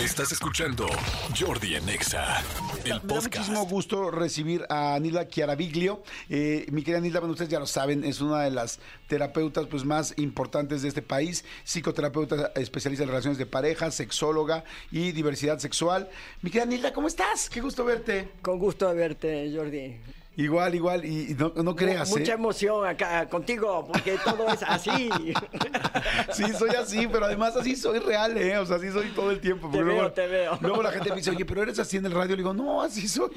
Estás escuchando Jordi Anexa, el Me da podcast. muchísimo gusto recibir a Nilda Chiaraviglio. Eh, mi querida Nilda, bueno, ustedes ya lo saben, es una de las terapeutas pues, más importantes de este país, psicoterapeuta especialista en relaciones de pareja, sexóloga y diversidad sexual. Mi querida Nilda, ¿cómo estás? Qué gusto verte. Con gusto de verte, Jordi. Igual, igual, y, y no, no creas, Mucha ¿eh? emoción acá contigo, porque todo es así. Sí, soy así, pero además así soy real, ¿eh? O sea, así soy todo el tiempo. Te porque veo, te veo. Luego la gente me dice, oye, pero eres así en el radio. Le digo, no, así soy.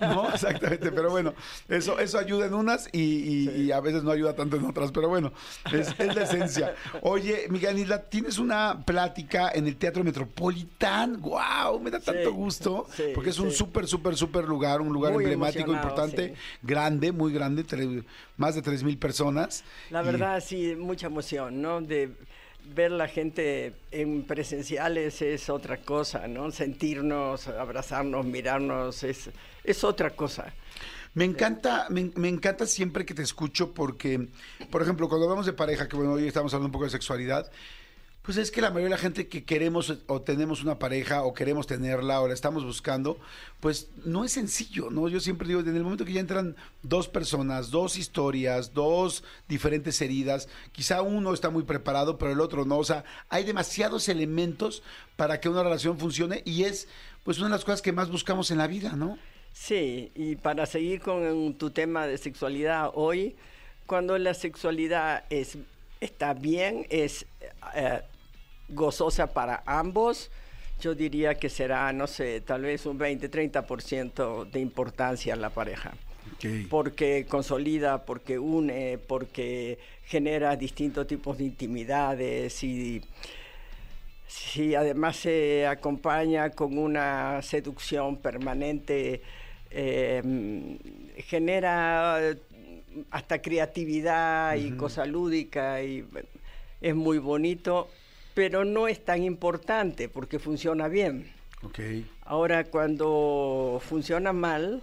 No, exactamente. Pero bueno, eso, eso ayuda en unas y, y- y a veces no ayuda tanto en otras. Pero bueno, es, es la esencia. Oye, Miguel Isla, tienes una plática en el Teatro Metropolitán. ¡Wow! Me da tanto Sí, gusto. sí, porque es un súper, súper, súper lugar. Un lugar Muy emblemático, importante, sí. Grande, muy grande. tre- más de 3 mil personas. La Y- verdad, sí, mucha emoción, ¿no? De ver la gente en presenciales es otra cosa, ¿no? Sentirnos, abrazarnos, mirarnos, es, es otra cosa. Me encanta, me, me encanta siempre que te escucho porque, por ejemplo, cuando hablamos de pareja, que bueno, hoy estamos hablando un poco de sexualidad, pues es que la mayoría de la gente que queremos o tenemos una pareja o queremos tenerla o la estamos buscando, pues no es sencillo, ¿no? Yo siempre digo, en el momento que ya entran dos personas, dos historias, dos diferentes heridas, quizá uno está muy preparado, pero el otro no, o sea, hay demasiados elementos para que una relación funcione y es pues una de las cosas que más buscamos en la vida, ¿no? Sí, y para seguir con tu tema de sexualidad hoy, cuando la sexualidad es, está bien, es eh, gozosa para ambos, yo diría que será, no sé, tal vez un 20-30% de importancia en la pareja. Porque consolida, porque une, porque genera distintos tipos de intimidades y si además se acompaña con una seducción permanente, eh, genera hasta creatividad y cosa lúdica y es muy bonito, pero no es tan importante porque funciona bien. Ok. Ahora, cuando funciona mal,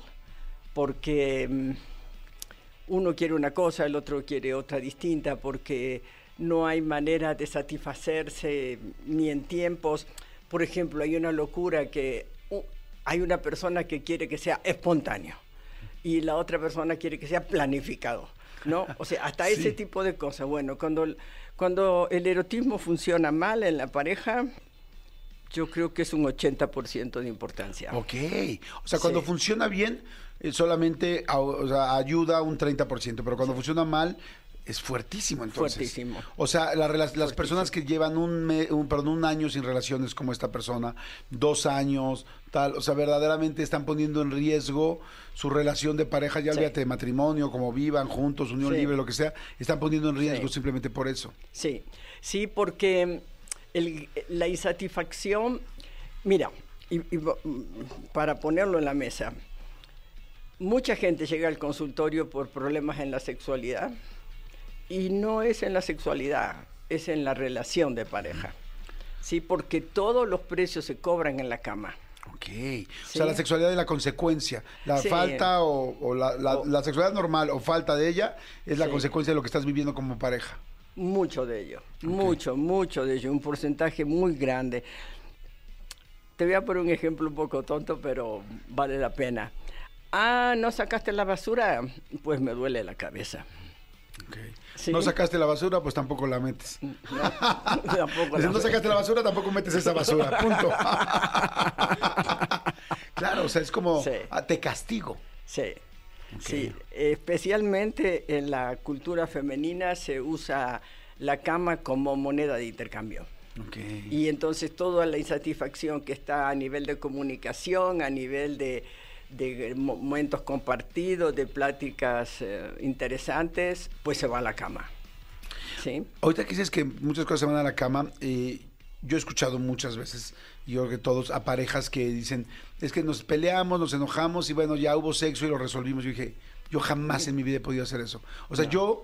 porque mm, uno quiere una cosa, el otro quiere otra distinta, porque no hay manera de satisfacerse ni en tiempos. Por ejemplo, hay una locura que uh, hay una persona que quiere que sea espontáneo y la otra persona quiere que sea planificado. ¿No? O sea, hasta Sí. ese tipo de cosas. Bueno, cuando, cuando el erotismo funciona mal en la pareja, yo creo que es un 80% de importancia. Ok. O sea, cuando Sí. funciona bien, eh, solamente a- o sea, ayuda un 30%, pero cuando funciona mal, es fuertísimo entonces. Fuertísimo. O sea, la rela- las personas que llevan un, me- un, perdón, un año sin relaciones como esta persona, dos años, tal, o sea, verdaderamente están poniendo en riesgo su relación de pareja, ya Sí. olvídate de matrimonio, como vivan juntos, unión Sí. libre, lo que sea, están poniendo en riesgo Sí. simplemente por eso. Sí, sí, porque el- la insatisfacción, mira, y, y va- para ponerlo en la mesa, mucha gente llega al consultorio por problemas en la sexualidad y no es en la sexualidad, es en la relación de pareja. Sí, porque todos los precios se cobran en la cama. Ok. O sea, la sexualidad es la consecuencia. La Sí. falta o, o la, la- O- la sexualidad normal o falta de ella es la Sí. consecuencia de lo que estás viviendo como pareja. Mucho de ello, mucho, mucho de ello, un porcentaje muy grande. Te voy a poner un ejemplo un poco tonto, pero vale la pena. Ah, ¿no sacaste la basura? Pues me duele la cabeza. Sí. No sacaste la basura, pues tampoco la metes. No, tampoco Si la- no sacaste la basura, tampoco metes esa basura. Punto. claro, o sea, es como Sí. te castigo. Sí, sí. Especialmente en la cultura femenina se usa la cama como moneda de intercambio. Y entonces toda la insatisfacción que está a nivel de comunicación, a nivel de, de momentos compartidos, de pláticas eh, interesantes, pues se va a la cama. ¿Sí? Ahorita que dices que muchas cosas se van a la cama, eh, yo he escuchado muchas veces, y yo creo que todos, a parejas que dicen, es que nos peleamos, nos enojamos y bueno, ya hubo sexo y lo resolvimos. Yo dije, yo jamás en mi vida he podido hacer eso. O sea, yo,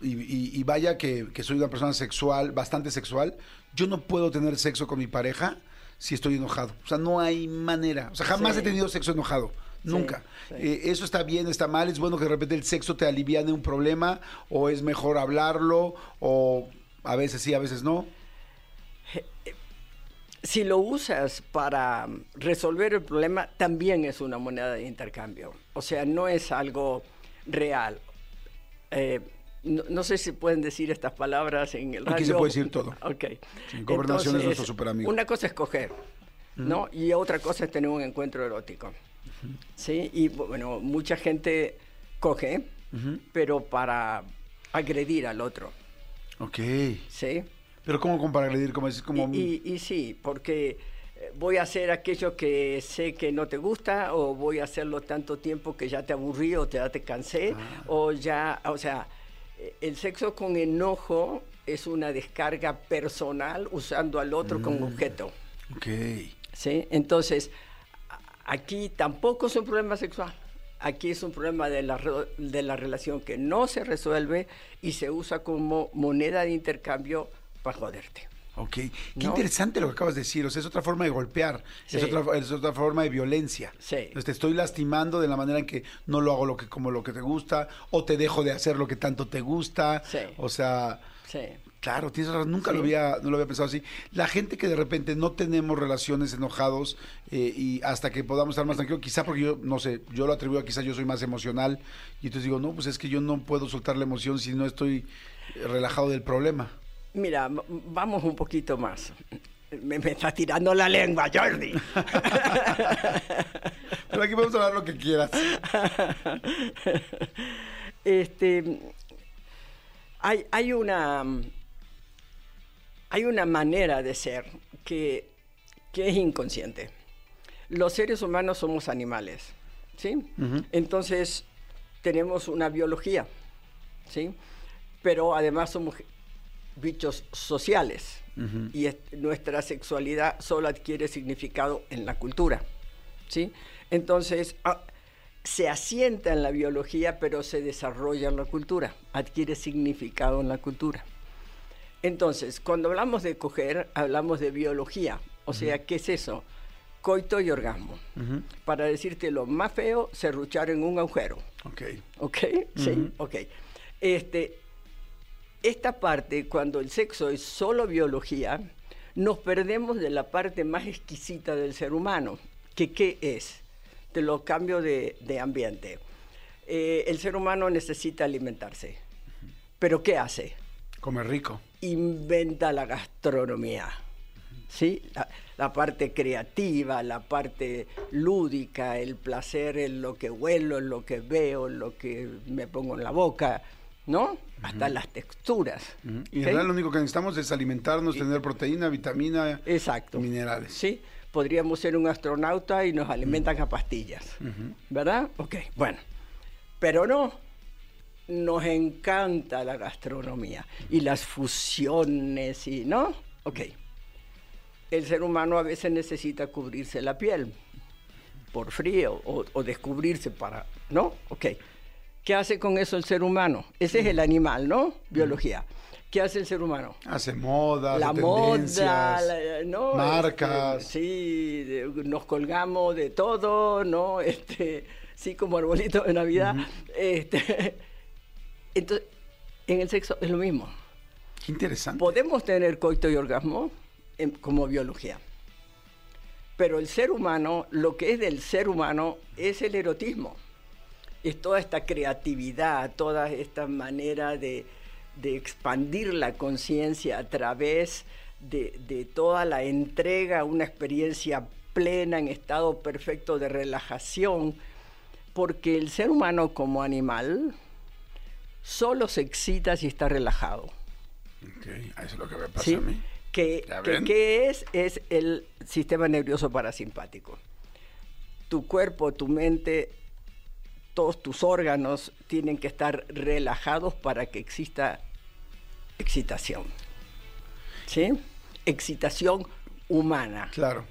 y, y- y vaya que, que soy una persona sexual, bastante sexual, yo no puedo tener sexo con mi pareja si estoy enojado. O sea, no hay manera. O sea, jamás Sí. he tenido sexo enojado. Nunca. sí. Eh, eso está bien, está mal, es bueno que de repente el sexo te aliviane un problema, o es mejor hablarlo, o a veces sí, a veces no. si lo usas para resolver el problema, también es una moneda de intercambio. O sea, no es algo real. Eh, no, no sé si pueden decir estas palabras en el radio. Aquí se puede decir todo. Ok. Sí, gobernación es nuestro superamigo. Una cosa es coger, ¿no? Y otra cosa es tener un encuentro erótico. ¿Sí? Y bueno, mucha gente coge, pero para agredir al otro. Ok. ¿Sí? Pero ¿cómo como para agredir? Como es como... Y, y- y sí, porque eh, voy a hacer aquello que sé que no te gusta o voy a hacerlo tanto tiempo que ya te aburrí o te, ya te cansé Ah. o ya, o sea, el sexo con enojo es una descarga personal usando al otro como Mm. objeto. Ok. ¿sí? Entonces, aquí tampoco es un problema sexual. Aquí es un problema de la, de la relación que no se resuelve y se usa como moneda de intercambio para joderte. Ok. Qué ¿No? interesante lo que acabas de decir. O sea, es otra forma de golpear. Es, otra, es otra forma de violencia. Sí. Entonces, te estoy lastimando de la manera en que no lo hago lo que, como lo que te gusta o te dejo de hacer lo que tanto te gusta. Sí. O sea, Sí. claro, tienes razón. Nunca lo, había, no lo había pensado así. La gente que de repente no tenemos relaciones enojados eh, y hasta que podamos estar más tranquilos, quizá porque yo, no sé, yo lo atribuyo a quizá yo soy más emocional y entonces digo, no, pues es que yo no puedo soltar la emoción si no estoy eh, relajado del problema. Mira, vamos un poquito más. Me, me está tirando la lengua, Jordi. Pero aquí podemos hablar lo que quieras. este, hay, hay una hay una manera de ser que, que es inconsciente. Los seres humanos somos animales, ¿sí? Entonces tenemos una biología, ¿sí? Pero además somos bichos sociales y es- nuestra sexualidad solo adquiere significado en la cultura, ¿sí? Entonces ah, se asienta en la biología, pero se desarrolla en la cultura, adquiere significado en la cultura. Entonces, cuando hablamos de coger, hablamos de biología. O sea, ¿qué es eso? Coito y orgasmo. Para decirte lo más feo, serruchar en un agujero. Ok. ¿Ok? Sí, ok. Este, esta parte, cuando el sexo es solo biología, nos perdemos de la parte más exquisita del ser humano, que qué es? Te lo cambio de, de ambiente. Eh, el ser humano necesita alimentarse, pero ¿qué hace? Comer rico. inventa la gastronomía. ¿Sí? La, la parte creativa, la parte lúdica, el placer en lo que huelo, en lo que veo, en lo que me pongo en la boca, ¿no? Hasta las texturas. Y en realidad lo único que necesitamos es alimentarnos, tener proteína, vitamina, Exacto. minerales. ¿Sí? Podríamos ser un astronauta y nos alimentan a pastillas. ¿Verdad? Ok, bueno. Pero no. Nos encanta la gastronomía y las fusiones y, ¿no? Ok. El ser humano a veces necesita cubrirse la piel por frío o, o descubrirse para, ¿no? Ok. ¿Qué hace con eso el ser humano? Ese es el animal, ¿no? Biología. ¿Qué hace el ser humano? Hace moda, la moda, la- ¿no? marcas. Este, sí, de- nos colgamos de todo, ¿no? Este, sí, como arbolito de Navidad. este, entonces, en el sexo es lo mismo. Qué interesante. Podemos tener coito y orgasmo en- como biología. Pero el ser humano, lo que es del ser humano es el erotismo. Es toda esta creatividad, toda esta manera de, de expandir la conciencia a través de, de toda la entrega una experiencia plena en estado perfecto de relajación. Porque el ser humano como animal solo se excita si está relajado. Eso es lo que me pasa ¿sí? a mí. Que, ¿Ya que-? ¿Qué es? Es el sistema nervioso parasimpático. Tu cuerpo, tu mente, todos tus órganos tienen que estar relajados para que exista excitación. ¿Sí? Excitación humana. Claro.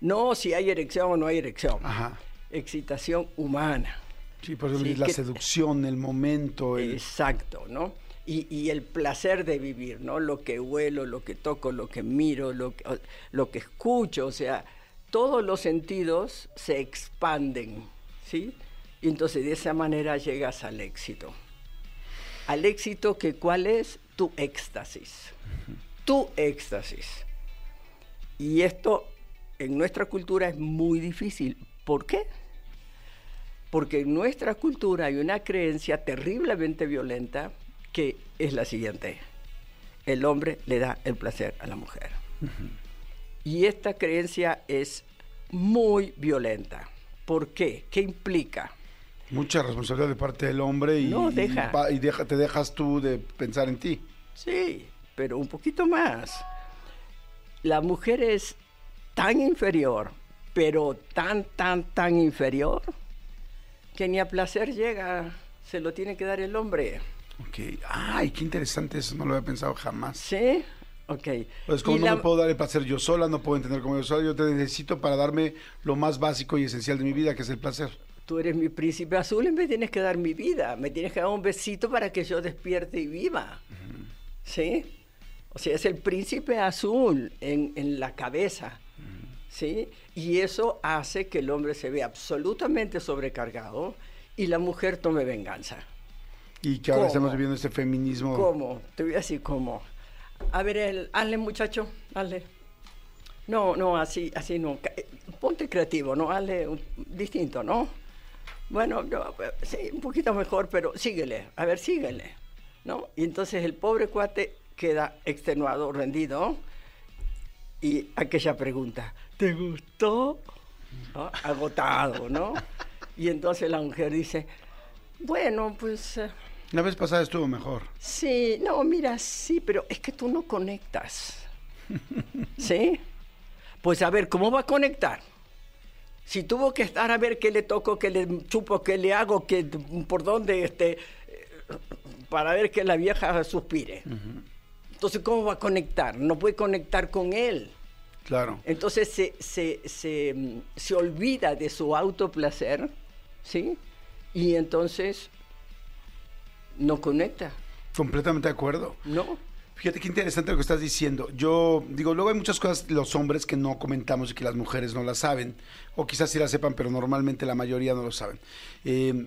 No si hay erección o no hay erección. Ajá. Excitación humana. Sí, por Sí, la que- seducción, el momento, el... Exacto, ¿no? Y, y el placer de vivir, ¿no? Lo que huelo, lo que toco, lo que miro, lo que, lo que escucho, o sea, todos los sentidos se expanden, ¿sí? Y entonces de esa manera llegas al éxito. Al éxito que cuál es tu éxtasis. Tu éxtasis. Y esto en nuestra cultura es muy difícil. ¿Por qué? Porque en nuestra cultura hay una creencia terriblemente violenta que es la siguiente. El hombre le da el placer a la mujer. Y esta creencia es muy violenta. ¿Por qué? ¿Qué implica? Mucha responsabilidad de parte del hombre y, No, deja. y pa- y deja- te dejas tú de pensar en ti. Sí, pero un poquito más. La mujer es tan inferior, pero tan, tan, tan inferior, que ni a placer llega, se lo tiene que dar el hombre. Ok. Ay, qué interesante eso, no lo había pensado jamás. ¿Sí? Ok. Pues como Y no la- me puedo dar el placer yo sola, no puedo entender como yo sola, yo te necesito para darme lo más básico y esencial de mi vida, que es el placer. Tú eres mi príncipe azul y me tienes que dar mi vida, me tienes que dar un besito para que yo despierte y viva. ¿Sí? O sea, es el príncipe azul en, en la cabeza. ¿Sí? Y eso hace que el hombre se vea absolutamente sobrecargado y la mujer tome venganza. Y que ahora ¿Cómo? estamos viviendo este feminismo. ¿Cómo? Te voy a decir cómo. A ver, el, hazle muchacho, hazle. No, no, así, así no. Eh, Ponte creativo, ¿no? Hazle un- distinto, ¿no? Bueno, yo, eh, sí, un poquito mejor, pero síguele, a ver, síguele, ¿no? Y entonces el pobre cuate queda extenuado, rendido, y aquella pregunta, ¿te gustó? ¿No? Agotado, ¿no? Y entonces la mujer dice, bueno, pues... eh, La vez pasada estuvo mejor. Sí, no, mira, sí, pero es que tú no conectas. ¿Sí? Pues a ver, ¿cómo va a conectar? Si tuvo que estar a ver qué le toco, qué le chupo, qué le hago, qué, por dónde, este, para ver que la vieja suspire. Entonces, ¿cómo va a conectar? No puede conectar con él. Claro. Entonces se, se, se, se olvida de su autoplacer, ¿sí? Y entonces no conecta, Completamente de acuerdo. ¿no? Fíjate qué interesante lo que estás diciendo. Yo digo, luego hay muchas cosas los hombres que no comentamos y que las mujeres no las saben, o quizás sí las sepan, pero normalmente la mayoría no lo saben. Eh,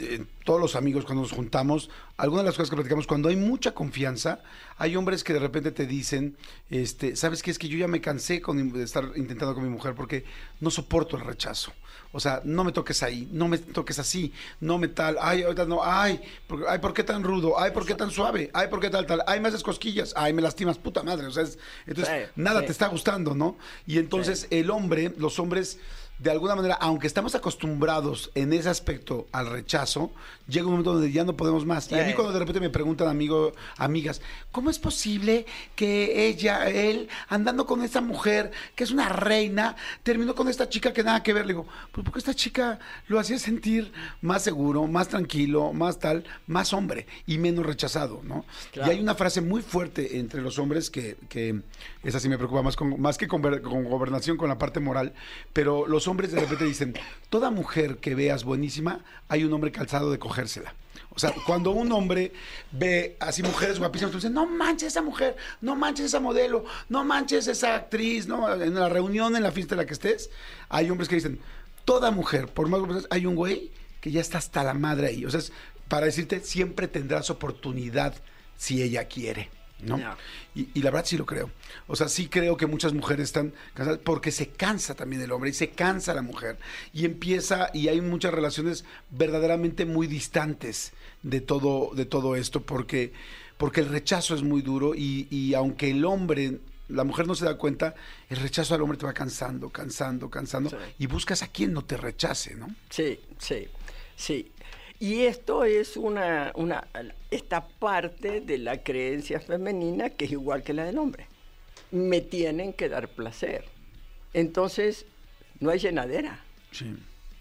eh, todos los amigos cuando nos juntamos, algunas de las cosas que platicamos, cuando hay mucha confianza, hay hombres que de repente te dicen, este, ¿sabes qué? Es que yo ya me cansé con, de estar intentando con mi mujer porque no soporto el rechazo. O sea, no me toques ahí, no me toques así, no me tal, ay, ahorita no, ay, por, ay, ¿por qué tan rudo? Ay, ¿por qué tan suave? Ay, ¿por qué tal, tal? Ay, me haces cosquillas, ay, me lastimas, puta madre. O sea, es- entonces, Sí, nada sí. te está gustando, ¿no? Y entonces el hombre, los hombres, de alguna manera, aunque estamos acostumbrados en ese aspecto al rechazo, llega un momento donde ya no podemos más. Y a mí cuando de repente me preguntan amigo, amigas, ¿cómo es posible que ella, él, andando con esta mujer, que es una reina, terminó con esta chica que nada que ver? Le digo, pues porque esta chica lo hacía sentir más seguro, más tranquilo, más tal, más hombre y menos rechazado, ¿no? Claro. Y hay una frase muy fuerte entre los hombres que, que esa sí me preocupa más, con, más que con gobernación, con la parte moral, pero los hombres de repente dicen, toda mujer que veas buenísima, hay un hombre calzado de cogérsela. O sea, cuando un hombre ve así mujeres guapísimas, tú dices, no manches esa mujer, no manches esa modelo, no manches esa actriz, ¿no? En la reunión, en la fiesta en la que estés, hay hombres que dicen, toda mujer, por más que hay un güey que ya está hasta la madre ahí. O sea, para decirte, siempre tendrás oportunidad si ella quiere, ¿no? Y, y la verdad sí lo creo. O sea, sí creo que muchas mujeres están cansadas porque se cansa también el hombre y se cansa la mujer. Y empieza, y hay muchas relaciones verdaderamente muy distantes de todo, de todo esto porque, porque el rechazo es muy duro y, y aunque el hombre, la mujer no se da cuenta, el rechazo al hombre te va cansando, cansando, cansando Sí. y buscas a quien no te rechace, ¿no? Sí, sí, sí. Y esto es una, una, esta parte de la creencia femenina que es igual que la del hombre. Me tienen que dar placer. Entonces, no hay llenadera, Sí.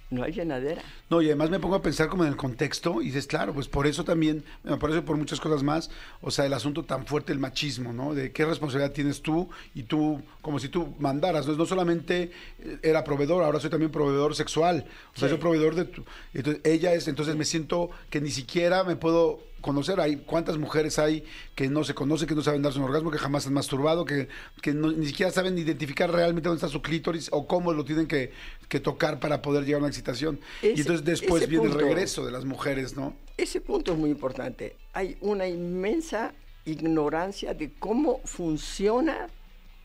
No hay llenadera. No, y además me pongo a pensar como en el contexto y dices, claro, pues por eso también, por eso y por muchas cosas más, o sea, el asunto tan fuerte, el machismo, ¿no? De qué responsabilidad tienes tú y tú, como si tú mandaras, no, no solamente eh, era proveedor, ahora soy también proveedor sexual, o sea, Sí. soy proveedor de tu, entonces ella es, entonces me siento que ni siquiera me puedo conocer, hay cuántas mujeres hay que no se conocen, que no saben darse un orgasmo, que jamás han masturbado, que, que no- ni siquiera saben identificar realmente dónde está su clítoris o cómo lo tienen que, que tocar para poder llegar a una excitación. y entonces después viene el regreso de las mujeres, ¿no? Ese punto es muy importante. Hay una inmensa ignorancia de cómo funciona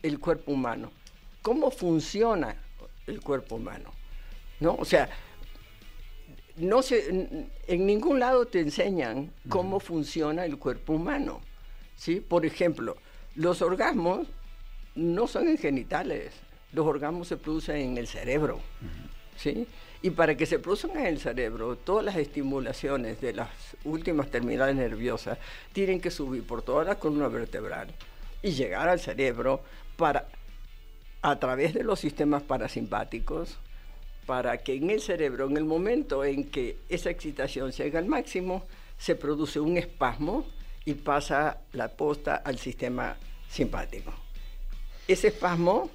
el cuerpo humano. cómo funciona el cuerpo humano. ¿no? O sea, no se, en ningún lado te enseñan cómo funciona el cuerpo humano. ¿sí? Por ejemplo, los orgasmos no son en genitales, los orgasmos se producen en el cerebro. ¿sí? Y para que se produzcan en el cerebro, todas las estimulaciones de las últimas terminales nerviosas tienen que subir por toda la columna vertebral y llegar al cerebro para, a través de los sistemas parasimpáticos, para que en el cerebro, en el momento en que esa excitación llega al máximo, se produce un espasmo y pasa la posta al sistema simpático. Ese espasmo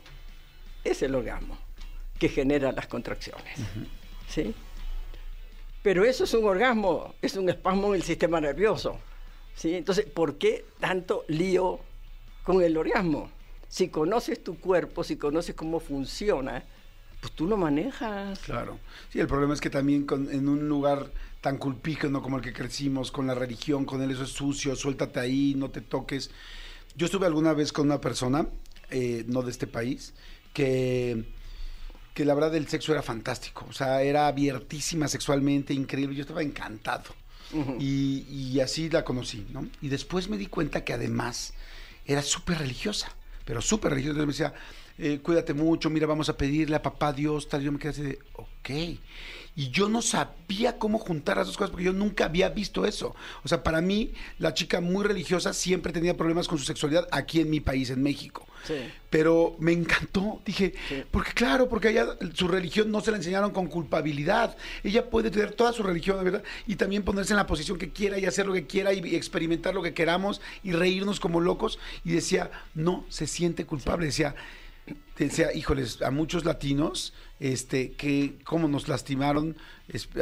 es el orgasmo que genera las contracciones. ¿sí? Pero eso es un orgasmo, es un espasmo en el sistema nervioso. ¿sí? Entonces, ¿por qué tanto lío con el orgasmo? Si conoces tu cuerpo, si conoces cómo funciona, pues tú lo manejas. Claro. Sí, el problema es que también en un lugar tan culpígeno como el que crecimos, con la religión, con el eso es sucio, suéltate ahí, no te toques. Yo estuve alguna vez con una persona, eh, no de este país, que, que la verdad el sexo era fantástico. O sea, era abiertísima sexualmente, increíble. Yo estaba encantado. y, y así la conocí, ¿no? Y después me di cuenta que además era súper religiosa, pero súper religiosa. Entonces me decía, eh, cuídate mucho, mira, vamos a pedirle a papá Dios, tal. Yo me quedé así de, ok. Y yo no sabía cómo juntar las dos cosas porque yo nunca había visto eso. O sea, para mí, la chica muy religiosa siempre tenía problemas con su sexualidad aquí en mi país, en México. Sí. Pero me encantó, dije, porque claro, porque ella su religión no se la enseñaron con culpabilidad. Ella puede tener toda su religión, ¿verdad? Y también ponerse en la posición que quiera y hacer lo que quiera y, experimentar lo que queramos y reírnos como locos. Y decía, no se siente culpable. Decía, decía, híjoles, a muchos latinos, este, que cómo nos lastimaron,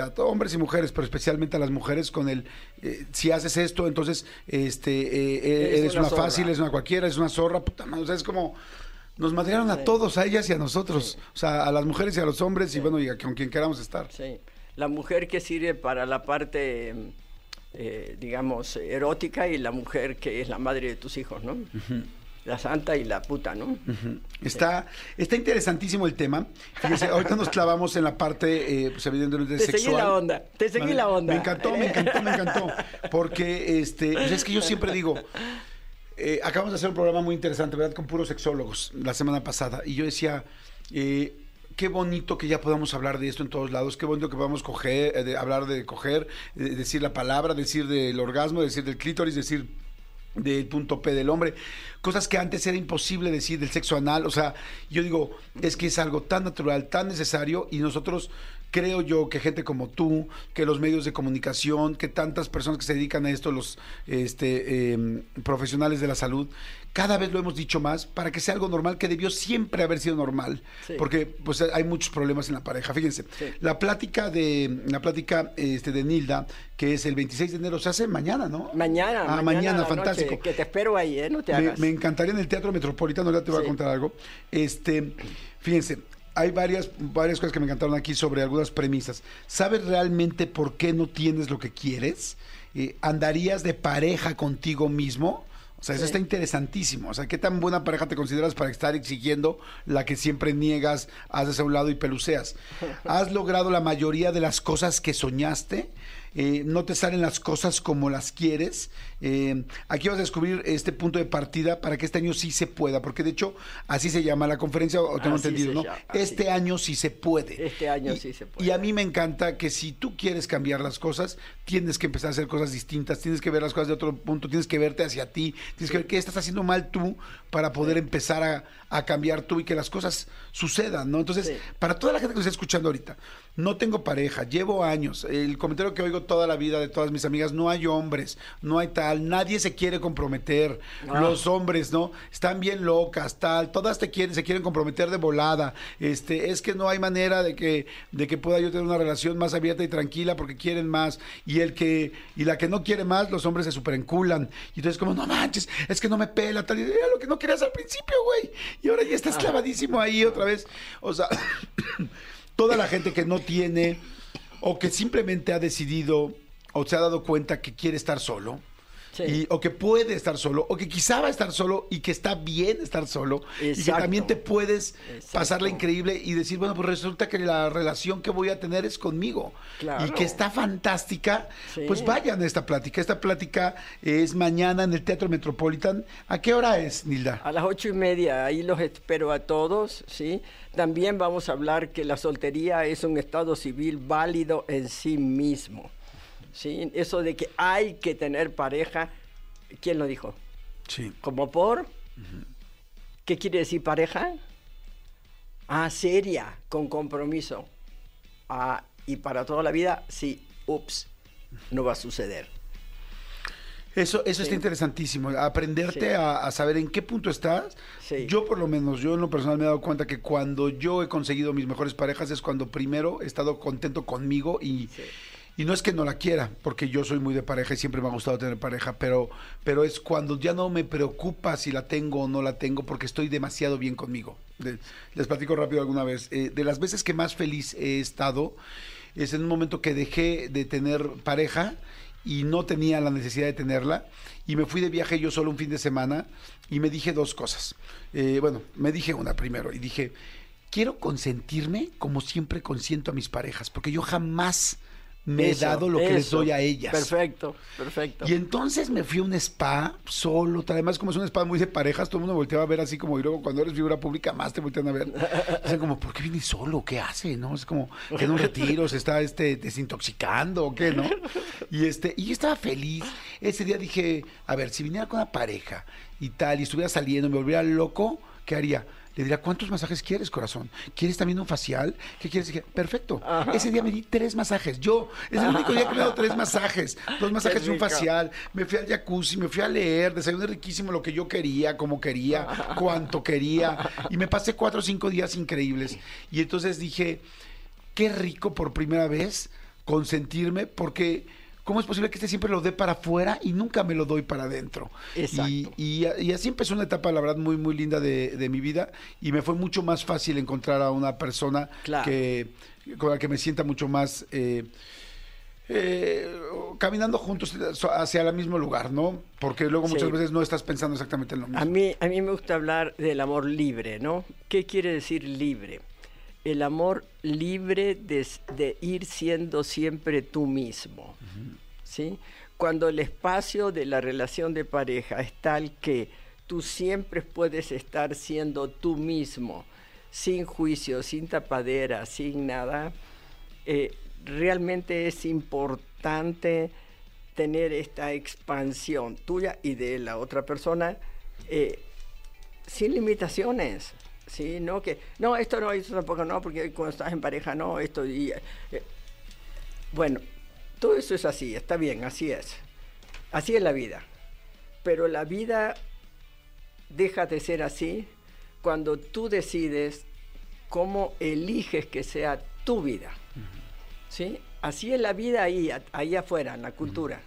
a hombres y mujeres, pero especialmente a las mujeres, con el, eh, si haces esto, entonces, este, eh, eh, eres, una, fácil, eres una cualquiera, es una zorra, puta madre, o sea, es como, nos madrearon a todos, a ellas y a nosotros, o sea, a las mujeres y a los hombres, y bueno, y con quien queramos estar. Sí, la mujer que sirve para la parte... digamos, erótica y la mujer que es la madre de tus hijos, ¿no? La santa y la puta, ¿no? Está, está interesantísimo el tema. Fíjese, ahorita nos clavamos en la parte, eh, pues evidentemente te sexual. Te seguí la onda, te seguí la onda. Me encantó, me encantó, me encantó. Porque, este, pues es que yo siempre digo, eh, acabamos de hacer un programa muy interesante, ¿verdad? Con puros sexólogos la semana pasada. Y yo decía, eh, qué bonito que ya podamos hablar de esto en todos lados, qué bonito que podamos coger, eh, de, hablar de coger, decir la palabra, decir del orgasmo, decir del clítoris, decir del punto P del hombre, cosas que antes era imposible decir del sexo anal, o sea, yo digo, es que es algo tan natural, tan necesario y nosotros creo yo que gente como tú, que los medios de comunicación, que tantas personas que se dedican a esto, los este, em, profesionales de la salud, cada vez lo hemos dicho más para que sea algo normal que debió siempre haber sido normal, porque pues hay muchos problemas en la pareja. Fíjense, la plática de la plática este de Nilda, que es el 26 de enero, se hace mañana, ¿no? Mañana. Ah, mañana, fantástico. que te espero ahí, ¿eh? No te hagas. Me, encantaría en el Teatro Metropolitano, ya te voy a contar algo. Este, fíjense, hay varias, varias cosas que me encantaron aquí sobre algunas premisas. ¿Sabes realmente por qué no tienes lo que quieres? Eh, ¿Andarías de pareja contigo mismo? O sea, eso está interesantísimo. O sea, ¿qué tan buena pareja te consideras para estar exigiendo la que siempre niegas, haces a un lado y peluceas? ¿Has logrado la mayoría de las cosas que soñaste? Eh, no te salen las cosas como las quieres. Eh, aquí vas a descubrir este punto de partida para que este año sí se pueda, porque de hecho así se llama la conferencia, o tengo entendido, ¿no? este año sí se puede. Este año sí se puede. Y a mí me encanta que si tú quieres cambiar las cosas, tienes que empezar a hacer cosas distintas, tienes que ver las cosas de otro punto, tienes que verte hacia ti, tienes que ver qué estás haciendo mal tú para poder empezar a, a, cambiar tú y que las cosas sucedan, ¿no? Entonces, para toda la gente que nos está escuchando ahorita, no tengo pareja, llevo años, el comentario que oigo toda la vida de todas mis amigas, no hay hombres, no hay tal, nadie se quiere comprometer, ah. los hombres, ¿no? Están bien locas, tal, todas te quieren, se quieren comprometer de volada, este, es que no hay manera de que, de que pueda yo tener una relación más abierta y tranquila porque quieren más, y el que, y la que no quiere más, los hombres se superenculan, y entonces como, no manches, es que no me pela, tal, y era lo que no querías al principio, güey, y ahora ya estás ah. clavadísimo ahí otra vez, o sea... toda la gente que no tiene o que simplemente ha decidido o se ha dado cuenta que quiere estar solo, Sí. y- o que puede estar solo, o que quizá va a estar solo y que está bien estar solo, y que también te puedes Exacto. pasarla increíble y decir, bueno, pues resulta que la relación que voy a tener es conmigo Claro. y que está fantástica, Sí. pues vayan a esta plática. Esta plática es mañana en el Teatro Metropolitan. ¿A qué hora es, Nilda? A las ocho y media, ahí los espero a todos, ¿sí? También vamos a hablar que la soltería es un estado civil válido en sí mismo, ¿sí? Eso de que hay que tener pareja, ¿quién lo dijo? Sí. ¿Como por? ¿Qué quiere decir pareja? Ah, seria, con compromiso. Ah, y para toda la vida, sí, ups, no va a suceder. Eso, eso está interesantísimo, aprenderte Sí. a, a saber en qué punto estás. Sí. Yo por lo menos, yo en lo personal me he dado cuenta que cuando yo he conseguido mis mejores parejas es cuando primero he estado contento conmigo y. y no es que no la quiera, porque yo soy muy de pareja y siempre me ha gustado tener pareja, pero, pero es cuando ya no me preocupa si la tengo o no la tengo porque estoy demasiado bien conmigo. Les platico rápido alguna vez. eh, de las veces que más feliz he estado es en un momento que dejé de tener pareja y no tenía la necesidad de tenerla y me fui de viaje yo solo un fin de semana y me dije dos cosas. Eh, bueno, me dije una primero y dije, quiero consentirme como siempre consiento a mis parejas, porque yo jamás me Eso, he dado lo que les doy a ellas. Perfecto, perfecto. Y entonces me fui a un spa solo. Además, como es un spa muy de parejas, todo el mundo volteaba a ver así como, y luego cuando eres figura pública más te voltean a ver. Dicen como, ¿por qué viene solo? ¿Qué hace? ¿No? Es como que en un retiro se está este, desintoxicando o qué, ¿no? Y este, y yo estaba feliz. Ese día dije, a ver, si viniera con una pareja y tal, y estuviera saliendo, me volviera loco, ¿qué haría? Le diría, ¿cuántos masajes quieres, corazón? ¿Quieres también un facial? ¿Qué quieres? Dije, perfecto. Ese día me di tres masajes. Yo, es el único día que me he dado tres masajes. Dos masajes y un facial. Me fui al jacuzzi, me fui a leer, desayuné riquísimo lo que yo quería, como quería, cuanto quería. Y me pasé cuatro o cinco días increíbles. Y entonces dije, qué rico por primera vez consentirme, porque ¿cómo es posible que este siempre lo dé para afuera y nunca me lo doy para adentro? Exacto. Y, y- y así empezó una etapa, la verdad, muy, muy linda de, de mi vida y me fue mucho más fácil encontrar a una persona Claro. que, con la que me sienta mucho más... eh, eh, caminando juntos hacia el mismo lugar, ¿no? Porque luego Sí. muchas veces no estás pensando exactamente en lo mismo. A mí, a mí me gusta hablar del amor libre, ¿no? ¿Qué quiere decir libre? El amor libre de, de ir siendo siempre tú mismo, ¿sí? Cuando el espacio de la relación de pareja es tal que tú siempre puedes estar siendo tú mismo, sin juicio, sin tapadera, sin nada, eh, realmente es importante tener esta expansión tuya y de la otra persona eh, sin limitaciones. ¿Sí? No, que, no, esto no, esto tampoco no, porque cuando estás en pareja no, esto y... eh, bueno, todo eso es así, está bien, así es. Así es la vida. Pero la vida deja de ser así cuando tú decides cómo eliges que sea tu vida. ¿Sí? Así es la vida ahí, ahí afuera, en la cultura.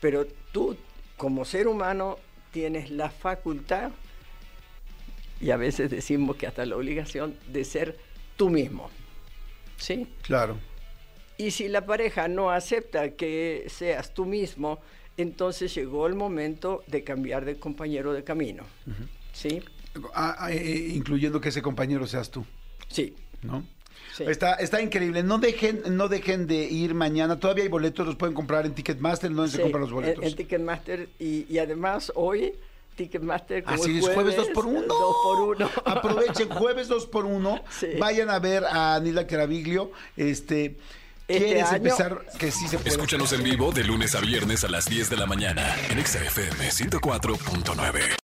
Pero tú, como ser humano, tienes la facultad, y a veces decimos que hasta la obligación, de ser tú mismo. ¿Sí? Claro. Y si la pareja no acepta que seas tú mismo, entonces llegó el momento de cambiar de compañero de camino. ¿Sí? Ah, ah, eh, incluyendo que ese compañero seas tú, Sí. ¿no? Sí. Está, está increíble. No dejen, no dejen de ir mañana. Todavía hay boletos, los pueden comprar en Ticketmaster, ¿dónde se Sí, compran los en- boletos? En, Ticketmaster y, y además hoy Ticketmaster como Así es, jueves 2 por 1 2 por 1 Aprovechen, jueves 2 por 1 Sí. Vayan a ver a Nila Caraviglio. Este, Este ¿Quieres año- empezar? Que sí se puede. Escúchanos en vivo de lunes a viernes a las 10 de la mañana en Exa FM 104.9.